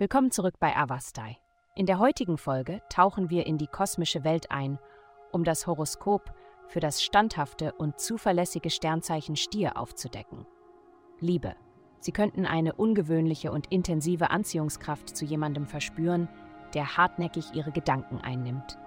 Willkommen zurück bei Avastai. In der heutigen Folge tauchen wir in die kosmische Welt ein, um das Horoskop für das standhafte und zuverlässige Sternzeichen Stier aufzudecken. Liebe. Sie könnten eine ungewöhnliche und intensive Anziehungskraft zu jemandem verspüren, der hartnäckig ihre Gedanken einnimmt.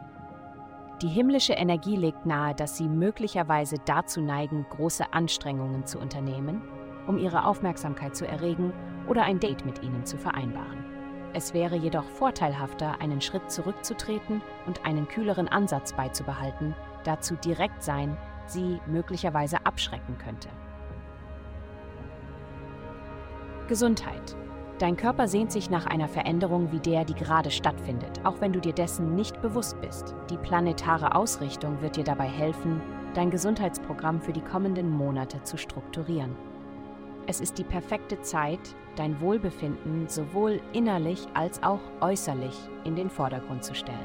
Die himmlische Energie legt nahe, dass sie möglicherweise dazu neigen, große Anstrengungen zu unternehmen, um ihre Aufmerksamkeit zu erregen oder ein Date mit ihnen zu vereinbaren. Es wäre jedoch vorteilhafter, einen Schritt zurückzutreten und einen kühleren Ansatz beizubehalten, da zu direkt sein sie möglicherweise abschrecken könnte. Gesundheit. Dein Körper sehnt sich nach einer Veränderung wie der, die gerade stattfindet, auch wenn du dir dessen nicht bewusst bist. Die planetare Ausrichtung wird dir dabei helfen, dein Gesundheitsprogramm für die kommenden Monate zu strukturieren. Es ist die perfekte Zeit, dein Wohlbefinden sowohl innerlich als auch äußerlich in den Vordergrund zu stellen.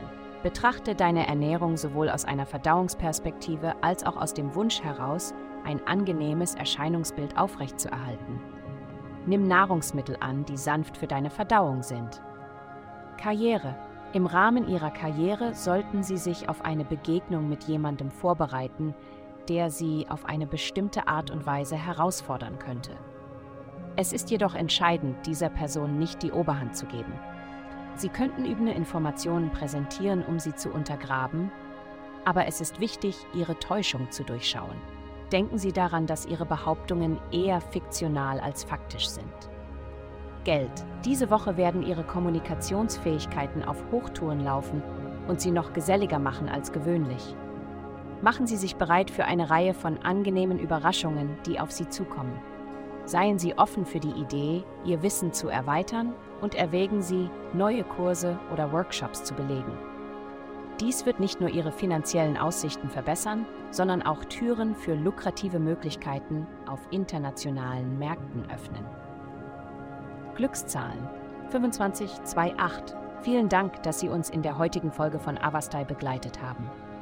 Betrachte deine Ernährung sowohl aus einer Verdauungsperspektive als auch aus dem Wunsch heraus, ein angenehmes Erscheinungsbild aufrechtzuerhalten. Nimm Nahrungsmittel an, die sanft für deine Verdauung sind. Karriere. Im Rahmen ihrer Karriere sollten Sie sich auf eine Begegnung mit jemandem vorbereiten, der Sie auf eine bestimmte Art und Weise herausfordern könnte. Es ist jedoch entscheidend, dieser Person nicht die Oberhand zu geben. Sie könnten übende Informationen präsentieren, um sie zu untergraben, aber es ist wichtig, Ihre Täuschung zu durchschauen. Denken Sie daran, dass Ihre Behauptungen eher fiktional als faktisch sind. Geld. Diese Woche werden Ihre Kommunikationsfähigkeiten auf Hochtouren laufen und Sie noch geselliger machen als gewöhnlich. Machen Sie sich bereit für eine Reihe von angenehmen Überraschungen, die auf Sie zukommen. Seien Sie offen für die Idee, Ihr Wissen zu erweitern und erwägen Sie, neue Kurse oder Workshops zu belegen. Dies wird nicht nur Ihre finanziellen Aussichten verbessern, sondern auch Türen für lukrative Möglichkeiten auf internationalen Märkten öffnen. Glückszahlen 2528. Vielen Dank, dass Sie uns in der heutigen Folge von Avastai begleitet haben.